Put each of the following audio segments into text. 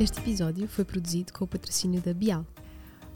Este episódio foi produzido com o patrocínio da Bial.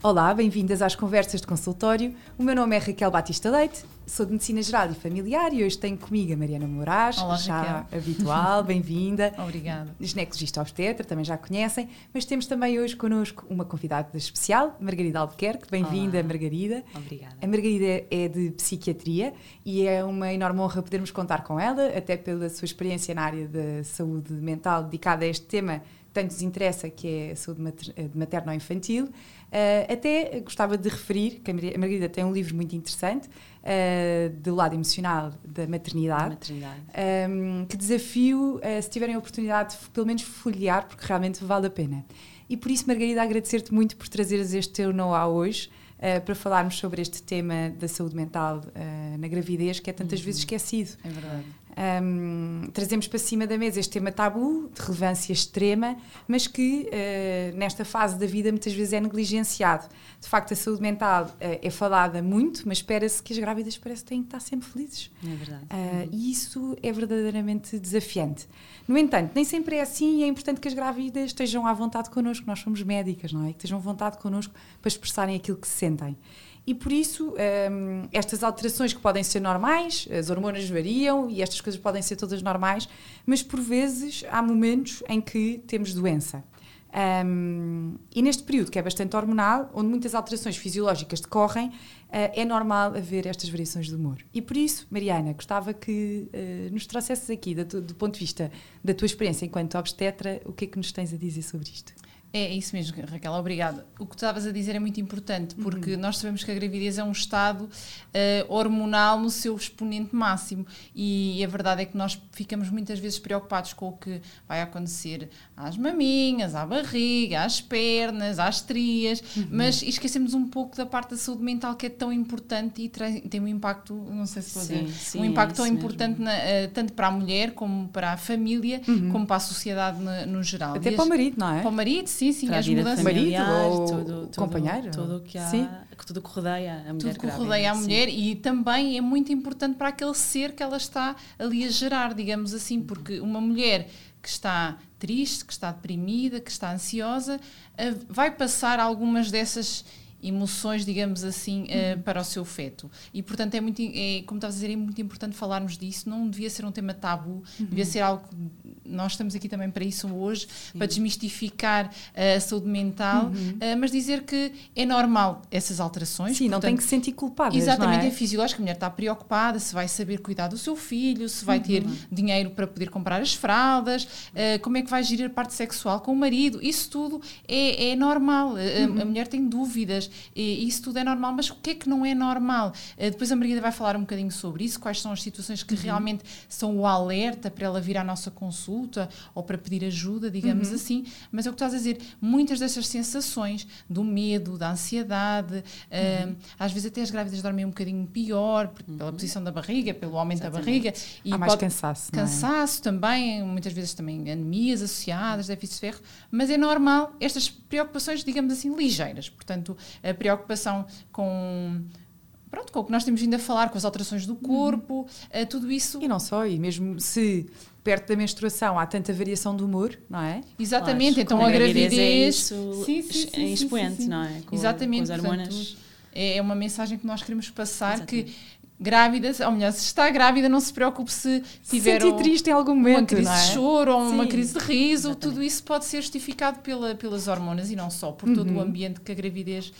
Olá, bem-vindas às conversas de consultório. O meu nome é Raquel Batista Leite, sou de Medicina Geral e Familiar e hoje tenho comigo a Mariana Moraes, Olá, já Raquel. habitual, bem-vinda. Obrigada. Ginecologista obstetra, também já conhecem, mas temos também hoje connosco uma convidada especial, Margarida Albuquerque. Bem-vinda. Margarida. Obrigada. A Margarida é de psiquiatria e é uma enorme honra podermos contar com ela, até pela sua experiência na área da saúde mental dedicada a este tema tanto nos interessa, que é a saúde eh, materno-infantil. Uh, até gostava de referir que a Mar- a Margarida tem um livro muito interessante uh, do lado emocional da maternidade. maternidade. Um, que desafio, uh, se tiverem a oportunidade, de pelo menos folhear, porque realmente vale a pena. E por isso, Margarida, agradecer-te muito por trazeres este teu know-how hoje uh, para falarmos sobre este tema da saúde mental uh, na gravidez, que é tantas vezes esquecido. É verdade. Um, trazemos para cima da mesa este tema tabu, de relevância extrema, mas que uh, nesta fase da vida muitas vezes é negligenciado. De facto, a saúde mental uh, é falada muito, mas espera-se que as grávidas parece que têm que estar sempre felizes. É verdade. Uh, e isso é verdadeiramente desafiante. No entanto, nem sempre é assim e é importante que as grávidas estejam à vontade connosco. Nós somos médicas, não é? Que estejam à vontade connosco para expressarem aquilo que se sentem. E por isso, um, estas alterações que podem ser normais, as hormonas variam e estas coisas podem ser todas normais, mas por vezes há momentos em que temos doença. Um, e neste período, que é bastante hormonal, onde muitas alterações fisiológicas decorrem, uh, é normal haver estas variações de humor. E por isso, Mariana, gostava que uh, nos trouxesses aqui, do ponto de vista da tua experiência enquanto obstetra, o que é que nos tens a dizer sobre isto? É isso mesmo, Raquel, obrigada. O que tu estavas a dizer é muito importante, porque nós sabemos que a gravidez é um estado eh, hormonal no seu exponente máximo e a verdade é que nós ficamos muitas vezes preocupados com o que vai acontecer às maminhas, à barriga, às pernas, às estrias, mas esquecemos um pouco da parte da saúde mental que é tão importante e tem um impacto, não sei se vou Sim, dizer, sim, um é impacto tão isso importante na- eh, tanto para a mulher como para a família, como para a sociedade no, no geral. Até E para o as- marido, não é? para o marido, sim, sim, Para a as mudanças. Marido familiar, ou tudo, tudo, companheiro? Tudo o que há, Sim. tudo que rodeia a mulher Tudo que rodeia a sim. mulher e também é muito importante para aquele ser que ela está ali a gerar, digamos assim, porque uma mulher que está triste, que está deprimida, que está ansiosa, eh, vai passar algumas dessas emoções, digamos assim, eh, para o seu feto. E, portanto, é muito, é, como estavas a dizer, é muito importante falarmos disso. Não devia ser um tema tabu, devia ser algo que nós estamos aqui também para isso hoje, para desmistificar eh, a saúde mental, eh, mas dizer que é normal essas alterações. Sim, não tem portanto, que se sentir culpada. Exatamente, é? é? fisiológico. A mulher está preocupada se vai saber cuidar do seu filho, se vai ter dinheiro para poder comprar as fraldas, eh, como é que vai gerir a parte sexual com o marido. Isso tudo é, é normal. A, a mulher tem dúvidas, e isso tudo é normal. Mas o que é que não é normal? Eh, depois a Margarida vai falar um bocadinho sobre isso, quais são as situações que realmente são o alerta para ela vir à nossa consulta ou para pedir ajuda, digamos assim. Mas é o que estás a dizer, muitas dessas sensações do medo, da ansiedade, eh, às vezes até as grávidas dormem um bocadinho pior pela posição da barriga, pelo aumento da barriga. E Há mais pode- cansaço, é? Cansaço também, muitas vezes também anemias associadas, déficit de ferro, mas é normal estas preocupações, digamos assim, ligeiras. Portanto, a preocupação com. Pronto, com o que nós temos vindo a falar, com as alterações do corpo, eh, tudo isso. E não só, e mesmo se perto da menstruação há tanta variação de humor, não é? Exatamente, Claro, então a gravidez. é isso Sim, sim, sim, em sim, expoente, sim, sim. não é? Com, Exatamente, Com as hormonas. portanto, é uma mensagem que nós queremos passar que Exatamente. Grávidas, ou melhor, se está grávida, não se preocupe se tiver sentir um- triste em algum uma momento, crise não é? de choro ou uma Sim, crise de riso, exatamente. tudo isso pode ser justificado pela, pelas hormonas e não só, por todo Uhum. o ambiente que a gravidez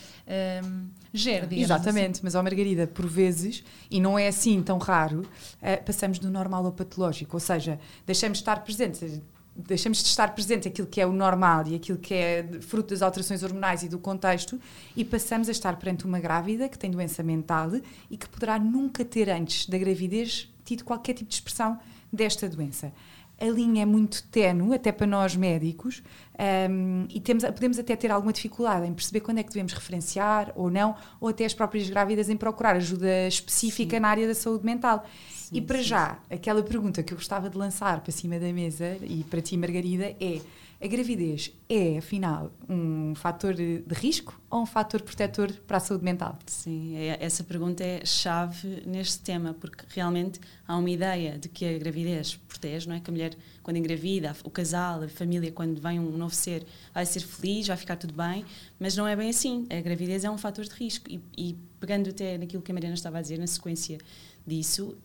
hum, gera, Exatamente, mas ó Margarida, por vezes, e não é assim tão raro, eh, passamos do normal ao patológico, ou seja, deixamos de estar presentes, deixamos de estar presente aquilo que é o normal e aquilo que é fruto das alterações hormonais e do contexto e passamos a estar perante uma grávida que tem doença mental e que poderá nunca ter antes da gravidez tido qualquer tipo de expressão desta doença. A linha é muito tenue, até para nós médicos, um, e temos, podemos até ter alguma dificuldade em perceber quando é que devemos referenciar ou não, ou até as próprias grávidas em procurar ajuda específica na área da saúde mental. e para já, aquela pergunta que eu gostava de lançar para cima da mesa e para ti, Margarida, é: a gravidez é, afinal, um fator de risco ou um fator protetor para a saúde mental? Sim, é- essa pergunta é chave neste tema, porque realmente há uma ideia de que a gravidez protege, não é? Que a mulher, quando engravida, o casal, a família, quando vem um novo ser, vai ser feliz, vai ficar tudo bem, mas não é bem assim. A gravidez é um fator de risco. E, e pegando até naquilo que a Mariana estava a dizer, na sequência disso,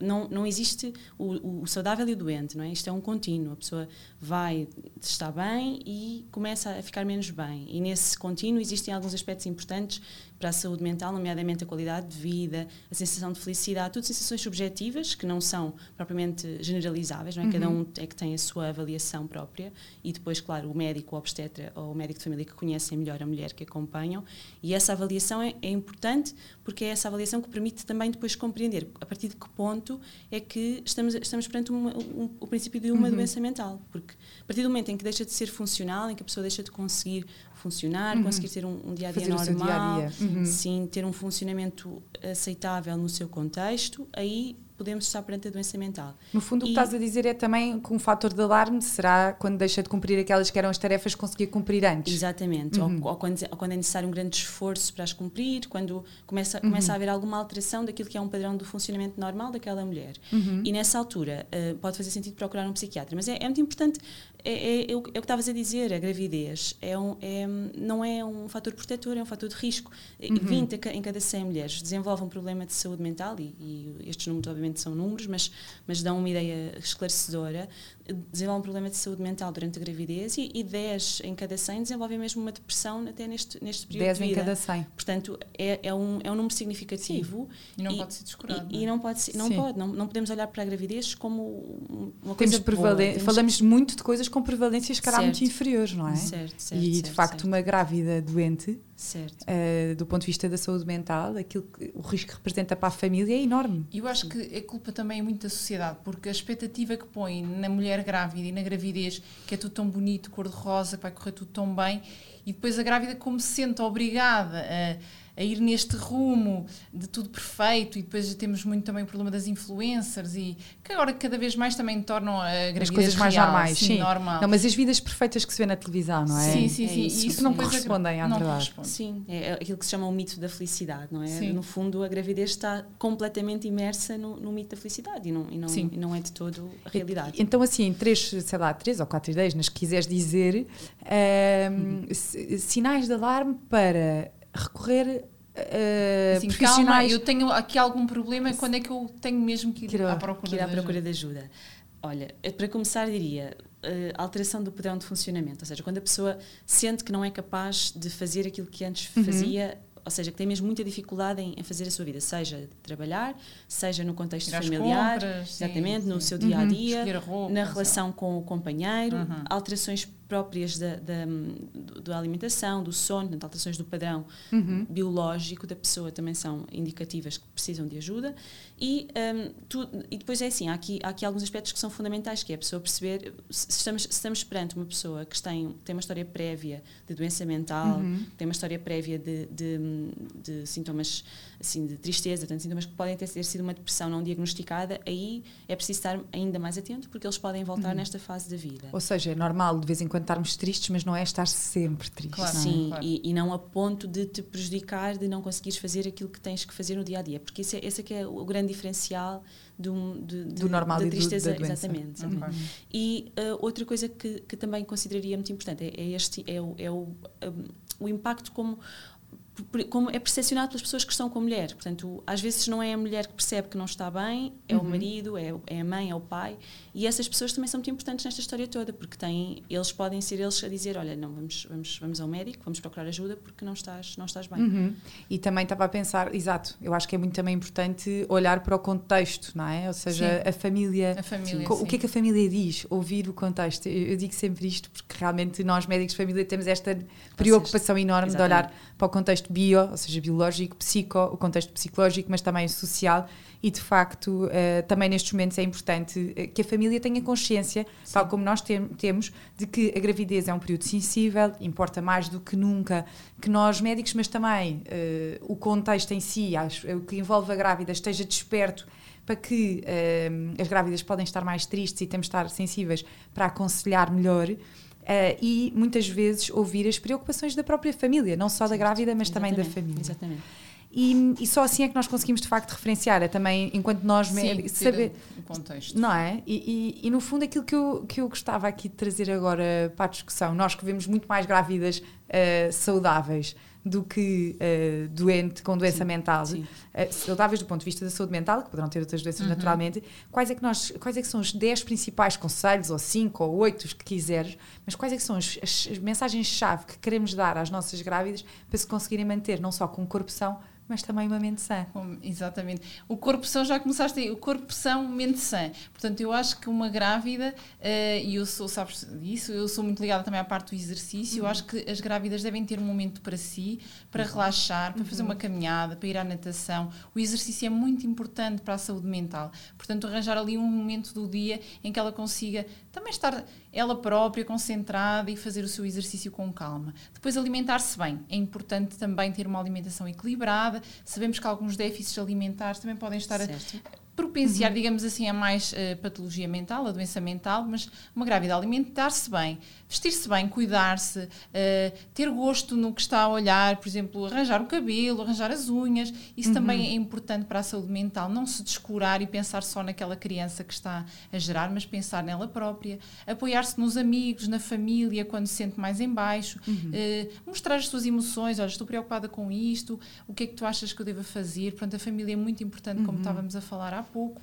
não, não existe o, o saudável e o doente, não é? Isto é um contínuo. A pessoa vai estar bem e começa a ficar menos bem. E nesse contínuo existem alguns aspectos importantes para a saúde mental, nomeadamente a qualidade de vida, a sensação de felicidade, tudo sensações subjetivas que não são propriamente generalizáveis, não é? Cada um é que tem a sua avaliação própria e depois, claro, o médico, o obstetra ou o médico de família que conhecem melhor a mulher que acompanham. E essa avaliação é, é importante porque é essa avaliação que permite também depois compreender a partir de que ponto é que estamos, estamos perante uma, um, o princípio de uma doença mental, porque a partir do momento em que deixa de ser funcional, em que a pessoa deixa de conseguir funcionar, conseguir ter um, um dia a dia Fazer o seu normal, dia-a-dia. Uhum. sim, ter um funcionamento aceitável no seu contexto, aí podemos estar perante a doença mental. No fundo, o que E- estás a dizer é também que um fator de alarme será quando deixa de cumprir aquelas que eram as tarefas, conseguir cumprir antes. Exatamente, Uhum. ou, ou quando, ou quando é necessário um grande esforço para as cumprir, quando começa, começa Uhum. a haver alguma alteração daquilo que é um padrão do funcionamento normal daquela mulher. Uhum. E nessa altura eh, pode fazer sentido procurar um psiquiatra. Mas é, é muito importante, é, é, é o é que estavas a dizer, a gravidez é um, é, não é um fator protetor, é um fator de risco. Uhum. 20 a ca- em cada 100 mulheres desenvolvem um problema de saúde mental, e, e estes números obviamente são números, mas, mas dão uma ideia esclarecedora, desenvolvem um problema de saúde mental durante a gravidez e, e 10 em cada 100 desenvolvem mesmo uma depressão até neste, neste período 10 de em vida. cada 100. Portanto, é, é, um, é um número significativo. E não pode ser descurado, E, não é? e não pode ser, não Sim. pode, não, não podemos olhar para a gravidez como uma Temos coisa boa. Temos- Falamos muito de coisas com prevalências, cara, Certo. muito inferiores, não é? Certo, certo, e de certo, facto, certo. uma grávida doente, Certo. eh, do ponto de vista da saúde mental, aquilo que, o risco que representa para a família é enorme. Eu acho que a culpa também é muito da sociedade, porque a expectativa que põe na mulher grávida e na gravidez, que é tudo tão bonito, cor-de-rosa, que vai correr tudo tão bem, e depois a grávida, como se sente obrigada a, a ir neste rumo de tudo perfeito, e depois temos muito também o problema das influencers, e que agora cada vez mais também tornam a gravidez As coisas mais real, normais, sim, sim. normal. Não, mas as vidas perfeitas que se vê na televisão, não é? Sim, sim, É sim. isso. E Isso não a- correspondem à não verdade. corresponde. Sim, é é aquilo que se chama o mito da felicidade, não é? Sim. No fundo, a gravidez está completamente imersa no, no mito da felicidade e não, e, não, Sim. e não é de todo a realidade. Então, assim, em três, sei lá, três ou quatro ideias, nas que quiseres dizer, ehm, Uhum. si- sinais de alarme para recorrer a Assim, calma, eu tenho aqui algum problema, quando é que eu tenho mesmo que ir Que ir à procura que ir à procura ajuda? de ajuda. Olha, para começar, diria eh, alteração do padrão de funcionamento, ou seja, quando a pessoa sente que não é capaz de fazer aquilo que antes Uhum. fazia, ou seja, que tem mesmo muita dificuldade em, em fazer a sua vida, seja trabalhar, seja no contexto familiar, compras, sim, exatamente, no sim. seu dia a dia, Escolher a roupa, na sim. relação com o companheiro, Uhum. alterações próprias da, da, da alimentação, do sono, portanto, alterações do padrão Uhum. biológico da pessoa também são indicativas que precisam de ajuda e, hum, tu- e depois é assim, há aqui, há aqui alguns aspectos que são fundamentais, que é a pessoa perceber se estamos, se estamos perante uma pessoa que tem, tem uma história prévia de doença mental, Uhum. tem uma história prévia de, de, de sintomas assim, de tristeza, portanto, sintomas que podem ter, ter sido uma depressão não diagnosticada, aí é preciso estar ainda mais atento porque eles podem voltar Uhum. nesta fase da vida. Ou seja, é normal de vez em quando estarmos tristes, mas não é estar sempre triste. Claro. não é? Sim, Claro. e, e não a ponto de te prejudicar, de não conseguires fazer aquilo que tens que fazer no dia a dia, porque esse é, esse é que é o grande diferencial do, de, de- Do normal da e do- tristeza. da doença. Exatamente. Exatamente. E uh, outra coisa que, que também consideraria muito importante é, é este é o, é o, um, o impacto como como é percepcionado pelas pessoas que estão com a mulher. Portanto, às vezes não é a mulher que percebe que não está bem, é Uhum. o marido, é, é a mãe, é o pai. E essas pessoas também são muito importantes nesta história toda, porque têm, eles podem ser eles a dizer, olha, não, vamos, vamos, vamos ao médico, vamos procurar ajuda porque não estás, não estás bem. Uhum. E também estava a pensar, exato, eu acho que é muito também importante olhar para o contexto, não é? Ou seja, Sim. a família. A família. O que é que a família diz? Ouvir o contexto. Eu, eu digo sempre isto porque realmente nós, médicos de família, temos esta preocupação enorme de olhar para o contexto bio, ou seja, biológico, psico, o contexto psicológico, mas também o social. E de facto, eh, também nestes momentos é importante eh, que a família tenha consciência, tal como nós tem- temos, de que a gravidez é um período sensível, importa mais do que nunca que nós médicos, mas também eh, o contexto em si, acho, o que envolve a grávida, esteja desperto para que uh, as grávidas podem estar mais tristes e temos de estar sensíveis para aconselhar melhor. Uh, e muitas vezes ouvir as preocupações da própria família, não só da grávida, mas Exatamente. também da família. Exatamente. E, e, só assim é que nós conseguimos de facto referenciar, é também enquanto nós Sim, saber o contexto. não é? E, e, e, no fundo aquilo que eu, que eu gostava aqui de trazer agora para a discussão, nós que vemos muito mais grávidas uh, saudáveis do que uh, doente com doença sim, mental, sim. Uh, saudáveis do ponto de vista da saúde mental, que poderão ter outras doenças uhum. naturalmente, quais é que nós, quais é que são os 10 principais conselhos, ou 5 ou 8, os que quiseres, mas quais é que são as, as mensagens-chave que queremos dar às nossas grávidas para se conseguirem manter não só com corpo são, mas também uma mente sã. Exatamente. O corpo são, já começaste aí, o corpo são, mente sã. Portanto, eu acho que uma grávida, uh, e eu sou, sabes disso, eu sou muito ligada também à parte do exercício, uhum. eu acho que as grávidas devem ter um momento para si, para uhum. relaxar, para uhum. fazer uma caminhada, para ir à natação. O exercício é muito importante para a saúde mental. Portanto, arranjar ali um momento do dia em que ela consiga também estar ela própria concentrada e fazer o seu exercício com calma. Depois, alimentar-se bem. É importante também ter uma alimentação equilibrada. Sabemos que alguns déficits alimentares também podem estar certo. a propenciar, uhum. digamos assim, a mais uh, patologia mental, a doença mental, mas uma grávida alimentar-se bem, vestir-se bem, cuidar-se, uh, ter gosto no que está a olhar, por exemplo, arranjar o cabelo, arranjar as unhas, isso uhum. também é importante para a saúde mental, não se descurar e pensar só naquela criança que está a gerar, mas pensar nela própria, apoiar-se nos amigos, na família, quando se sente mais em baixo, uhum. uh, mostrar as suas emoções, olha, estou preocupada com isto, o que é que tu achas que eu devo fazer? Portanto, a família é muito importante, como uhum. estávamos a falar há pouco.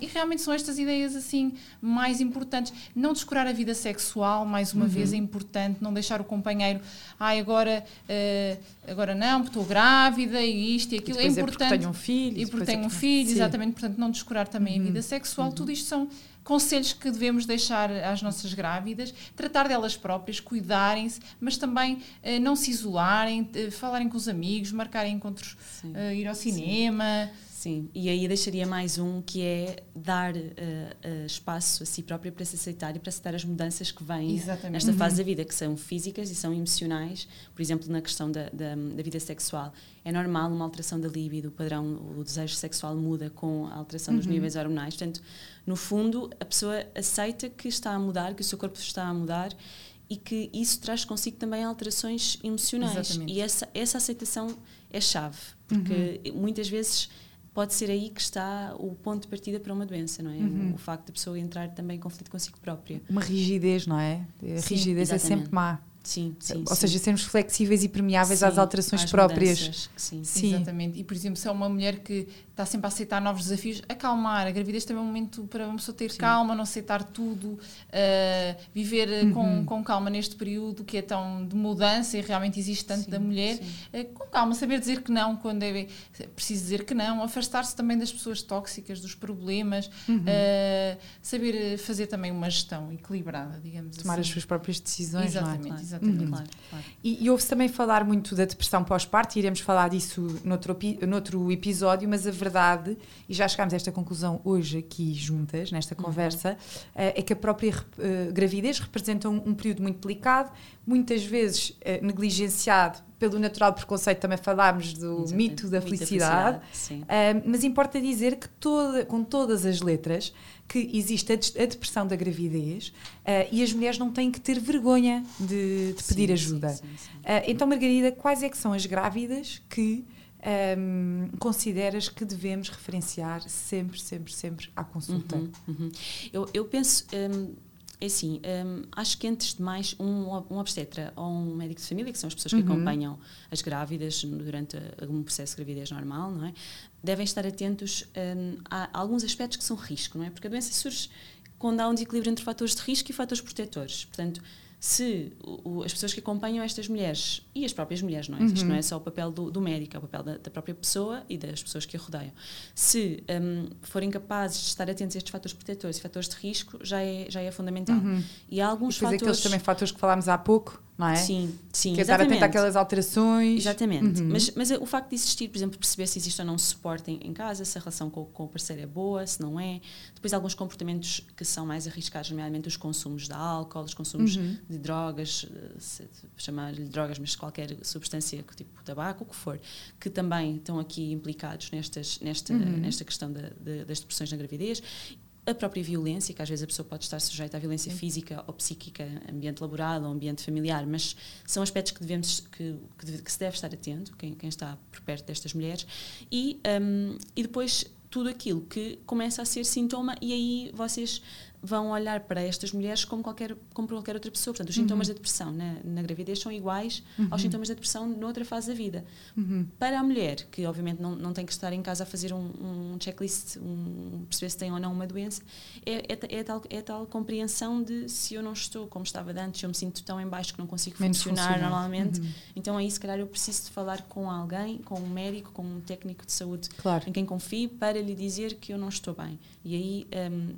E realmente são estas ideias assim mais importantes. Não descurar a vida sexual, mais uma uhum. vez, é importante. Não deixar o companheiro, ai, ah, agora, uh, agora não, porque estou grávida e isto e aquilo. E é importante. É porque tenho um filho. E porque tenho um filho, sim. exatamente. Portanto, não descurar também uhum. a vida sexual. Uhum. Tudo isto são conselhos que devemos deixar às nossas grávidas, tratar delas próprias, cuidarem-se, mas também uh, não se isolarem, uh, falarem com os amigos, marcarem encontros, uh, ir ao cinema. Sim. Sim, e aí deixaria mais um que é dar uh, uh, espaço a si própria para se aceitar e para aceitar as mudanças que vêm Exatamente. nesta fase uhum. da vida, que são físicas e são emocionais. Por exemplo, na questão da, da, da, vida sexual, é normal uma alteração da libido, o padrão, o desejo sexual muda com a alteração uhum. dos níveis hormonais. Portanto, no fundo, a pessoa aceita que está a mudar, que o seu corpo está a mudar e que isso traz consigo também alterações emocionais. Exatamente. E essa, essa aceitação é chave, porque uhum. muitas vezes pode ser aí que está o ponto de partida para uma doença, não é? Uhum. O, o, facto da pessoa entrar também em conflito consigo própria. Uma rigidez, não é? A Sim, rigidez exatamente. é sempre má. Sim, sim. Ou sim. seja, sermos flexíveis e permeáveis sim, às alterações às próprias. Mudanças, sim. sim. Exatamente. E, por exemplo, se é uma mulher que está sempre a aceitar novos desafios, acalmar. A gravidez também é um momento para uma pessoa ter sim. calma, não aceitar tudo, uh, viver uhum. com, com calma neste período que é tão de mudança e realmente existe tanto da mulher. Uh, com calma, saber dizer que não quando é preciso dizer que não, afastar-se também das pessoas tóxicas, dos problemas, uhum. uh, saber fazer também uma gestão equilibrada, digamos Tomar assim. as suas próprias decisões. Exatamente. Não é? Exatamente. Uhum. Claro, claro. E, e ouve-se também falar muito da depressão pós-parto, iremos falar disso noutro, noutro episódio, mas a verdade, e já chegámos a esta conclusão hoje aqui juntas, nesta uhum. conversa, uhum. é que a própria uh, gravidez representa um, um, período muito delicado, muitas vezes uh, negligenciado pelo natural preconceito, também falámos do Exatamente. mito da felicidade, felicidade uh, mas importa dizer que toda, com todas as letras que existe a, depressão da gravidez uh, e as mulheres não têm que ter vergonha de, de pedir sim, ajuda. Sim, sim, uh, então, Margarida, quais é que são as grávidas que um, consideras que devemos referenciar sempre, sempre, sempre à consulta? Uhum, uhum. Eu, eu penso. Um, é assim, um, acho que antes de mais um, um obstetra ou um médico de família, que são as pessoas que uhum. acompanham as grávidas durante um processo de gravidez normal, não é? Devem estar atentos um, a alguns aspectos que são risco, não é? Porque a doença surge quando há um desequilíbrio entre fatores de risco e fatores protetores. Portanto, se o, as pessoas que acompanham estas mulheres e as próprias mulheres, não é? Uhum. Isto não é só o papel do, do médico, é o papel da, da, própria pessoa e das pessoas que a rodeiam. Se um, forem capazes de estar atentos a estes fatores protetores e fatores de risco, já é, já é fundamental. Uhum. E há alguns e fatores. aqueles também fatores que falámos há pouco, não é? Sim, sim. Que é estar atento àquelas alterações. Exatamente. Uhum. Mas, mas o facto de existir, por exemplo, perceber se existe ou não suporte em, em casa, se a relação com, com o parceiro é boa, se não é. Depois, alguns comportamentos que são mais arriscados, nomeadamente os consumos de álcool, os consumos Uhum. de drogas, eh, chamar-lhe drogas, mas qualquer substância, tipo tabaco, o que for, que também estão aqui implicados nestas, nesta, Uhum. nesta questão da- da- das depressões na gravidez. A própria violência, que às vezes a pessoa pode estar sujeita à violência física ou psíquica, ambiente laboral ou ambiente familiar, mas são aspectos que devemos que, que, deve- que se deve estar atento, quem, quem está por perto destas mulheres, e, hum, e depois tudo aquilo que começa a ser sintoma, e aí vocês vão olhar para estas mulheres como qualquer, como para qualquer outra pessoa. Portanto, os sintomas da depressão na, na gravidez são iguais aos sintomas da depressão noutra fase da vida. Para a mulher, que obviamente não, não tem que estar em casa a fazer um, um checklist, um, perceber se tem ou não uma doença, é, é, é tal, é tal compreensão de se eu não estou como estava antes, se eu me sinto tão em baixo que não consigo Menos funcionar normalmente, então aí se calhar eu preciso de falar com alguém, com um médico, com um técnico de saúde Claro. em quem confie para lhe dizer que eu não estou bem. E aí, hum,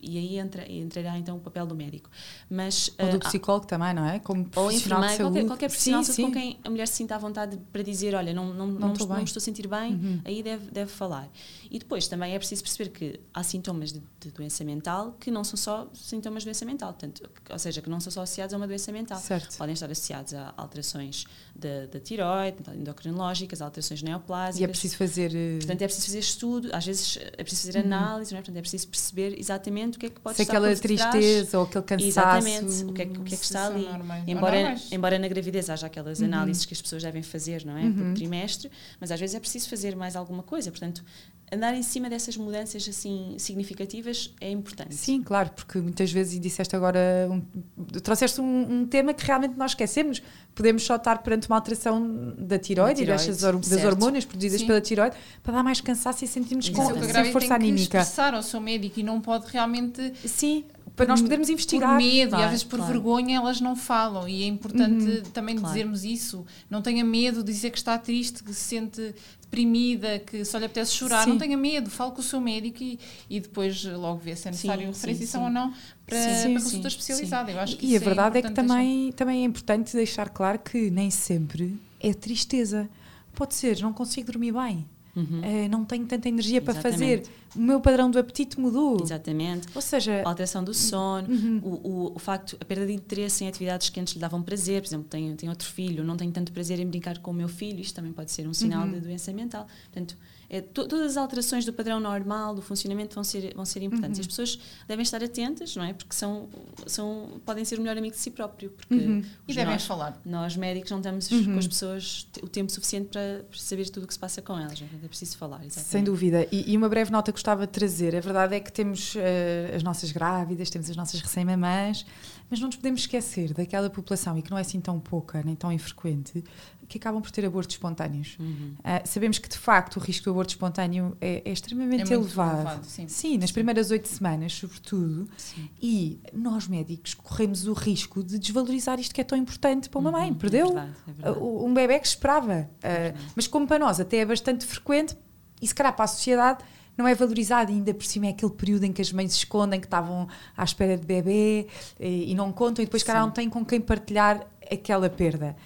e aí entra, entrará então o papel do médico. Mas, Ou do ah, psicólogo também, não é? Como ou profissional de enfermeiro, qualquer, qualquer profissional sim, saúde com sim. quem a mulher se sinta à vontade para dizer, olha, não, não, não, estou estou, não estou a sentir bem, Uhum. aí deve, deve falar. E depois também é preciso perceber que há sintomas de, de doença mental que não são só sintomas de doença mental, portanto, ou seja, que não são só associados a uma doença mental. Certo. Podem estar associados a alterações da, da tiroide, endocrinológicas, alterações neoplásicas. E é preciso fazer. eh, Portanto, é preciso fazer estudo, às vezes é preciso fazer análise, não é? Portanto, é preciso perceber exatamente o que é que pode se estar aquela tristeza ou aquele cansaço. Exatamente, o que é, que- o que, é que está ali. normais- Embora, normais. embora na gravidez haja aquelas Uhum. análises que as pessoas devem fazer, não é? Por trimestre, mas às vezes é preciso fazer mais alguma coisa. Portanto, andar em cima dessas mudanças assim significativas é importante. Sim, claro, porque muitas vezes, e disseste agora, um, trouxeste um, um tema que realmente nós esquecemos. Podemos só estar perante uma alteração da tiroide, e das certo. hormonas produzidas Sim. é pela tiroide para dar mais cansaço e sentirmos com, Exato. sem força anímica. anímica. expressar Expressar ao seu médico e não pode realmente Sim, para nós podermos investigar. Por medo Claro, e às vezes por claro. vergonha elas não falam e é importante também Claro. dizermos isso. Não tenha medo de dizer que está triste, que se sente deprimida, que só lhe apetece chorar. Sim. Não tenha medo, fale com o seu médico e, e depois logo vê se é necessário Sim, referenciação sim, ou não para, Sim, para consulta especializada. Eu acho que E a isso verdade é, que importante também, também é importante deixar claro que nem sempre é tristeza. Pode ser, não consigo dormir bem, Uhum. eh, não tenho tanta energia para fazer, Exatamente. o meu padrão do apetite mudou. exatamente. Ou seja, A alteração do sono, Uhum. o, o, o facto, a perda de interesse em atividades que antes lhe davam prazer, por exemplo, tenho, tenho outro filho, não tenho tanto prazer em brincar com o meu filho, isto também pode ser um sinal Uhum. de doença mental. Portanto, é, to- todas as alterações do padrão normal, do funcionamento, vão ser, vão ser importantes. Uhum. As pessoas devem estar atentas, não é? Porque são, são, podem ser o melhor amigo de si próprio. Porque Uhum. E devem nós, falar. nós médicos não estamos Uhum. com as pessoas o tempo suficiente para para saber tudo o que se passa com elas. é? É preciso falar, exatamente. Sem dúvida. E, e uma breve nota que gostava de trazer. A verdade é que temos eh, as nossas grávidas, temos as nossas recém-mamãs, mas não nos podemos esquecer daquela população, e que não é assim tão pouca, nem tão infrequente, que acabam por ter abortos espontâneos. Uhum. Ah, sabemos que, de facto, o risco do aborto espontâneo é, é extremamente É elevado. elevado, sim. nas primeiras oito semanas, sobretudo. Sim. E nós, médicos, corremos o risco de desvalorizar isto que é tão importante para uma mãe. Uhum, Perdeu É verdade, é verdade. uh, um bebê que esperava. Uh, verdade. mas como para nós até é bastante frequente, e se calhar para a sociedade não é valorizado, e ainda por cima é aquele período em que as mães se escondem, que estavam à espera de bebê e, e não contam, e depois, cara, não têm com quem partilhar aquela perda.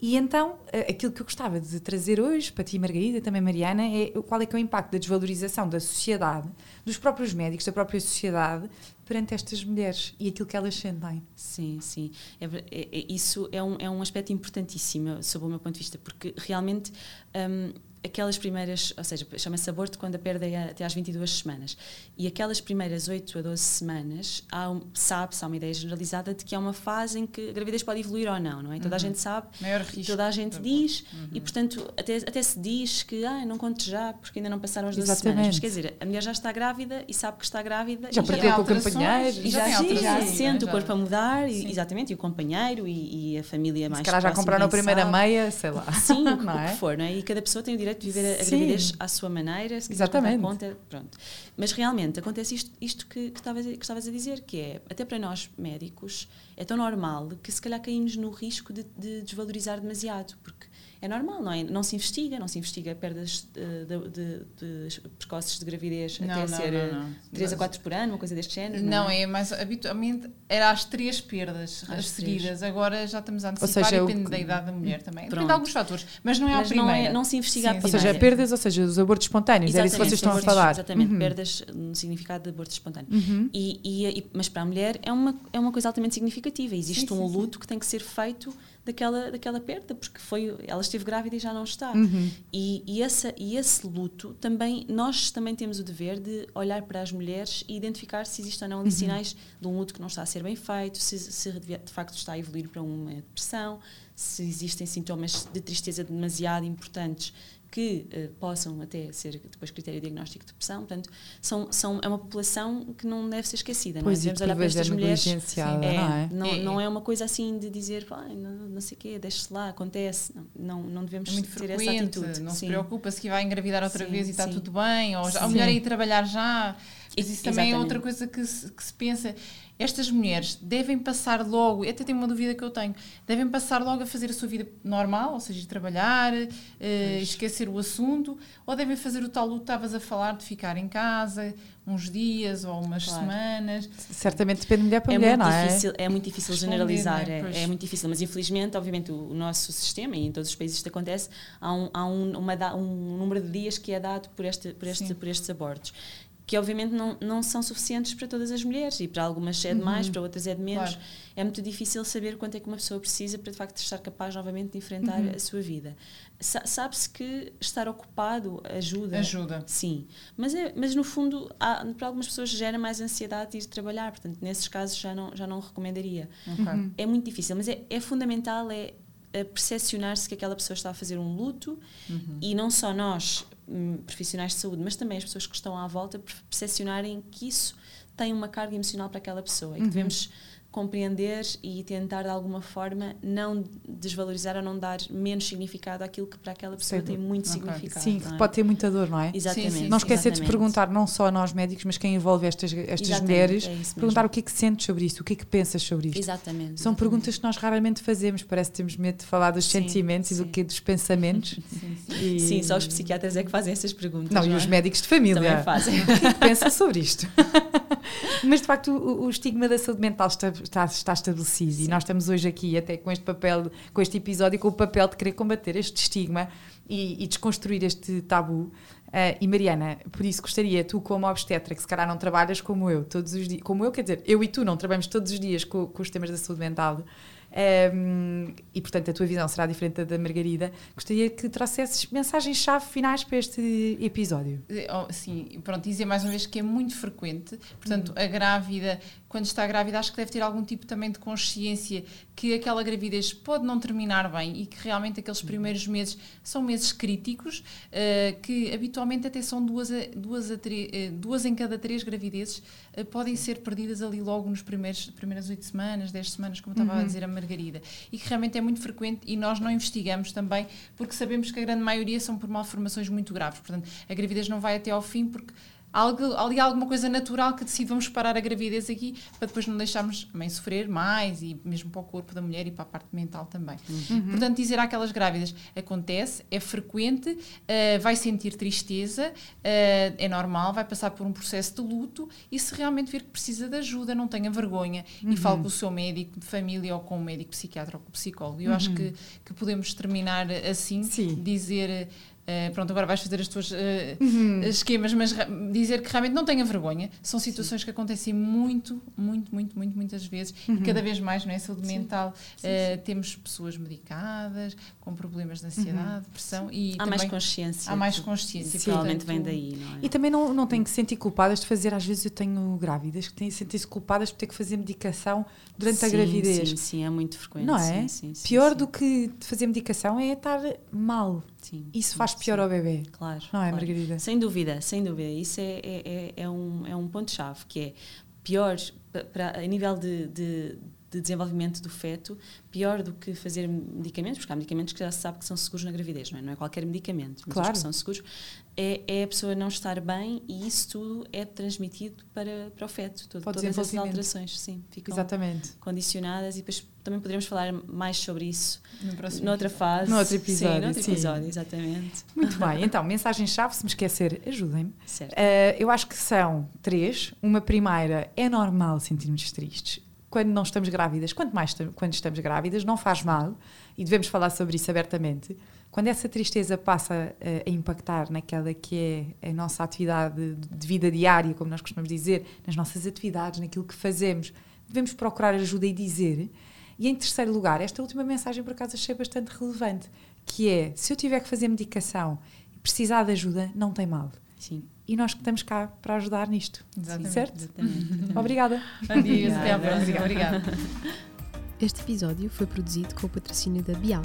E então, uh, aquilo que eu gostava de trazer hoje, para ti, Margarida, também Mariana, é qual é que é o impacto da desvalorização da sociedade, dos próprios médicos, da própria sociedade, perante estas mulheres e aquilo que elas sentem. Sim, sim. É é- é- isso é um, é um aspecto importantíssimo, sob o meu ponto de vista, porque realmente hum, aquelas primeiras, ou seja, chama-se aborto quando a perda é até às 22 semanas, e aquelas primeiras 8 a 12 semanas, há um, sabe-se, há uma ideia generalizada de que é uma fase em que a gravidez pode evoluir ou não, não é? Toda a gente sabe, Maior risco. toda a gente diz, e portanto até, até se diz que ah, não conte já, porque ainda não passaram as 12 Exatamente. semanas. Mas quer dizer, a mulher já está grávida e sabe que está grávida Já e partilhou com o companheiro, e já, tem sim, já alterações, sente já- o corpo a mudar, e- exatamente, e o companheiro e, e a família mais se calhar já compraram a primeira sabe. meia, sei lá. Sim, o que, Não o é? que for, não é? E cada pessoa tem o direito de viver a, a Sim. gravidez à sua maneira, se Exatamente. conta, pronto. Mas realmente acontece isto, isto que, que, estavas, a- que estavas a dizer, que é, até para nós médicos, é tão normal que se calhar caímos no risco de, de desvalorizar demasiado, porque é normal, não é? Não se investiga, não se investiga perdas de, de, de, de precoces de gravidez Não, até não, ser não, não. 3 a 4 por ano, uma coisa deste género. Não, é? é mais habitualmente era às três perdas Às as seguidas. Agora já estamos a antecipar seja, o depende da idade da mulher também. Depende Pronto. de alguns fatores, mas não é Mas a não, primeira. é, não se investiga Sim, a. Ou seja, primeira. perdas, ou seja, os abortos espontâneos, era isso que vocês estão a falar. Exatamente, Uhum. perdas no significado de aborto espontâneo. Uhum. E, e- e- mas para a mulher é uma, é uma coisa altamente significativa. Existe Sim, um sim, sim. luto que tem que ser feito daquela, daquela perda, porque foi, ela esteve grávida e já não está. Uhum. E, e, essa, e esse luto também, nós também temos o dever de olhar para as mulheres e identificar se existem ou não Uhum. sinais de um luto que não está a ser bem feito, se, se de facto está a evoluir para uma depressão, se existem sintomas de tristeza demasiado importantes que eh, possam até ser depois critério diagnóstico de depressão. Portanto, são, são, é uma população que não deve ser esquecida. Pois, não é? Devemos olhar para vezes é estas mulheres negligenciada, é, não é? não, É, não é. é uma coisa assim de dizer, "Ai, não, não sei o quê, deixe-se lá, acontece. Não, não, não devemos É muito ter essa atitude. não se Sim. preocupa se que vai engravidar outra Sim, vez e está sim. tudo bem, ou já, a Sim. mulher a ir trabalhar já. Mas isso também é exatamente. outra coisa que se, que se pensa. Estas mulheres devem passar logo, até tenho uma dúvida que eu tenho, devem passar logo a fazer a sua vida normal, ou seja, trabalhar, eh, esquecer o assunto, ou devem fazer o tal luto que estavas a falar de ficar em casa uns dias ou umas Claro. semanas. Certamente depende de mulher para é mulher, não é? difícil, é muito difícil Responder, generalizar, né? é, é muito difícil, mas infelizmente, obviamente, o, o nosso sistema, e em todos os países isto acontece, há um, há um, uma um número de dias que é dado por, este, por, este, Sim. por estes abortos. Que obviamente não, não são suficientes para todas as mulheres e para algumas é de mais, para outras é de menos. Claro. É muito difícil saber quanto é que uma pessoa precisa para de facto estar capaz novamente de enfrentar a sua vida. Sa- Sabe-se que estar ocupado ajuda. Ajuda. Sim, mas, é, mas no fundo, há, para algumas pessoas gera mais ansiedade de ir trabalhar, portanto, nesses casos já não, já não recomendaria. Ok. É muito difícil, mas é, é fundamental é, é percepcionar-se que aquela pessoa está a fazer um luto e não só nós, profissionais de saúde, mas também as pessoas que estão à volta, per- percepcionarem que isso tem uma carga emocional para aquela pessoa e que devemos compreender e tentar de alguma forma não desvalorizar ou não dar menos significado àquilo que para aquela pessoa Sim. tem muito Ok. significado. Sim, não que é? pode ter muita dor, não é? Exatamente. Sim, sim, Não esquecer de perguntar, não só a nós médicos, mas quem envolve estas, estas Exatamente, mulheres, é isso perguntar o que é que sentes sobre isto, o que é que pensas sobre isto. Exatamente. São exatamente. perguntas que nós raramente fazemos, parece que temos medo de falar dos Sim, sentimentos e do que dos pensamentos. E- Sim, só os psiquiatras é que fazem essas perguntas. Não, e é? os médicos de família. também fazem. O que é que pensam sobre isto? Mas de facto o, o estigma da saúde mental está, está, está estabelecido e nós estamos hoje aqui até com este papel, com este episódio, com o papel de querer combater este estigma e, e desconstruir este tabu. Ah, e Mariana, por isso gostaria, tu como obstetra, que se calhar não trabalhas como eu, todos os dias, como eu, quer dizer, eu e tu não trabalhamos todos os dias com, com os temas da saúde mental, um, e portanto a tua visão será diferente da da Margarida. Gostaria que trouxesses mensagens-chave finais para este episódio. Eh, oh, Sim, pronto, dizer mais uma vez que é muito frequente, portanto, a grávida, quando está grávida, acho que deve ter algum tipo também de consciência que aquela gravidez pode não terminar bem e que realmente aqueles primeiros meses são meses críticos, eh, que habitualmente até são duas, a- duas, a tre- eh, duas em cada três gravidezes eh, podem ser perdidas ali logo nos primeiros primeiras oito semanas, dez semanas, como estava a dizer a Margarida, e que realmente é muito frequente e nós não investigamos também porque sabemos que a grande maioria são por malformações muito graves, portanto a gravidez não vai até ao fim porque algo, ali alguma coisa natural que decide vamos parar a gravidez aqui para depois não deixarmos a mãe sofrer mais e mesmo para o corpo da mulher e para a parte mental também. Portanto, dizer àquelas grávidas acontece, é frequente, eh, vai sentir tristeza, eh, é normal, vai passar por um processo de luto e se realmente vir que precisa de ajuda, não tenha vergonha e fale com o seu médico de família ou com o médico psiquiatra ou com o psicólogo. Eu acho que, que podemos terminar assim, Sim. dizer. Eh, pronto, agora vais fazer as tuas eh, Uhum. esquemas, mas dizer que realmente não tenha vergonha. São situações que acontecem muito, muito, muito, muito, muitas vezes Uhum. e cada vez mais, não é? Saúde mental. eh, temos pessoas medicadas com problemas de ansiedade, depressão e Há também mais consciência. há mais consciência. Sim, provavelmente vem daí, não é? E também não, não têm que se sentir culpadas de fazer, às vezes eu tenho grávidas que têm sentem-se culpadas por ter que fazer medicação durante a Sim, gravidez. Sim, sim, é muito frequente. Não é? Sim, sim, sim, Pior sim. do que fazer medicação é estar mal. Sim, Isso sim, faz pior sim. ao bebê. Claro. Não é, claro. Margarida? Sem dúvida, sem dúvida. Isso é, é, é, é um, é um ponto-chave, que é pior pa- para, a nível de, de, de desenvolvimento do feto, pior do que fazer medicamentos, porque há medicamentos que já se sabe que são seguros na gravidez, não é? Não é qualquer medicamento, mas claro. os que são seguros, é, é, a pessoa não estar bem e isso tudo é transmitido para, para o feto. Todo, todas essas alterações, sim, ficam Exatamente. condicionadas e depois também poderemos falar mais sobre isso no noutra fase. No outro episódio. Sim, no outro episódio, sim. exatamente. Muito bem, então, mensagem-chave, se me esquecer, ajudem-me. Uh, eu acho que são três. Uma primeira, é normal sentirmos tristes quando não estamos grávidas, quanto mais quando estamos grávidas, não faz mal, e devemos falar sobre isso abertamente. Quando essa tristeza passa a, a impactar naquela que é a nossa atividade de vida diária, como nós costumamos dizer, nas nossas atividades, naquilo que fazemos, devemos procurar ajuda e dizer. E em terceiro lugar, esta última mensagem por acaso achei bastante relevante, que é, se eu tiver que fazer medicação e precisar de ajuda, não tem mal. Sim e nós que estamos cá para ajudar nisto. Exatamente. Certo? Exatamente. Obrigada. Adeus, até à próxima. Obrigada. Este episódio foi produzido com o patrocínio da Bial.